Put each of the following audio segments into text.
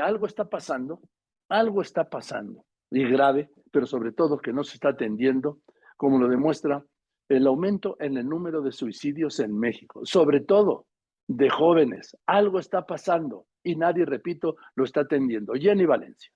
Algo está pasando, algo está pasando, y grave, pero sobre todo que no se está atendiendo, como lo demuestra el aumento en el número de suicidios en México, sobre todo de jóvenes. Algo está pasando y nadie, repito, lo está atendiendo. Jenny Valencia.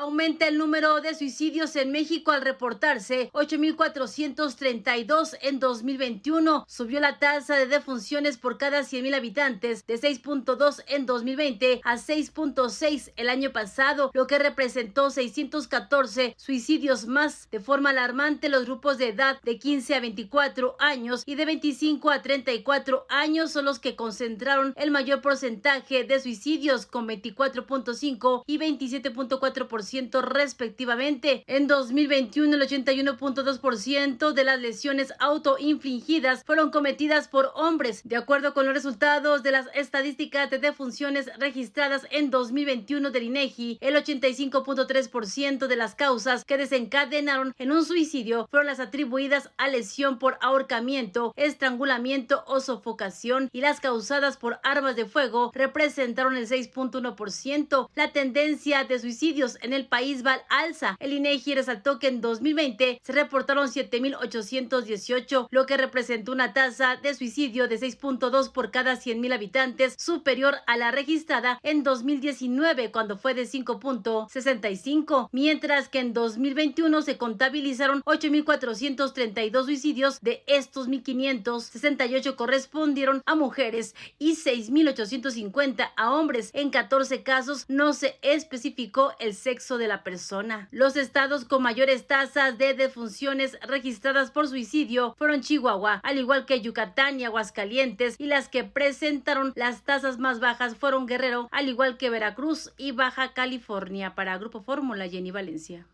Aumenta el número de suicidios en México al reportarse 8.432 en 2021. Subió la tasa de defunciones por cada 100.000 habitantes de 6.2 en 2020 a 6.6 el año pasado, lo que representó 614 suicidios más. De forma alarmante, los grupos de edad de 15 a 24 años y de 25 a 34 años son los que concentraron el mayor porcentaje de suicidios con 24.5 y 27.4% respectivamente. En 2021, el 81.2% de las lesiones autoinfligidas fueron cometidas por hombres. De acuerdo con los resultados de las estadísticas de defunciones registradas en 2021 del INEGI, el 85.3% de las causas que desencadenaron en un suicidio fueron las atribuidas a lesión por ahorcamiento, estrangulamiento o sofocación y las causadas por armas de fuego representaron el 6.1%. La tendencia de suicidios en el país va al alza. El INEGI resaltó que en 2020 se reportaron 7.818, lo que representó una tasa de suicidio de 6.2 por cada 100.000 habitantes, superior a la registrada en 2019, cuando fue de 5.65, mientras que en 2021 se contabilizaron 8.432 suicidios, de estos 1.568 correspondieron a mujeres y 6.850 a hombres. En 14 casos no se especificó el sexo de la persona. Los estados con mayores tasas de defunciones registradas por suicidio fueron Chihuahua, al igual que Yucatán y Aguascalientes, y las que presentaron las tasas más bajas fueron Guerrero, al igual que Veracruz y Baja California. Para Grupo Fórmula, Jenny Valencia.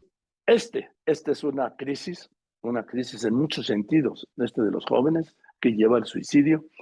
Este, este es una crisis, una crisis en muchos sentidos, este de los jóvenes que lleva al suicidio.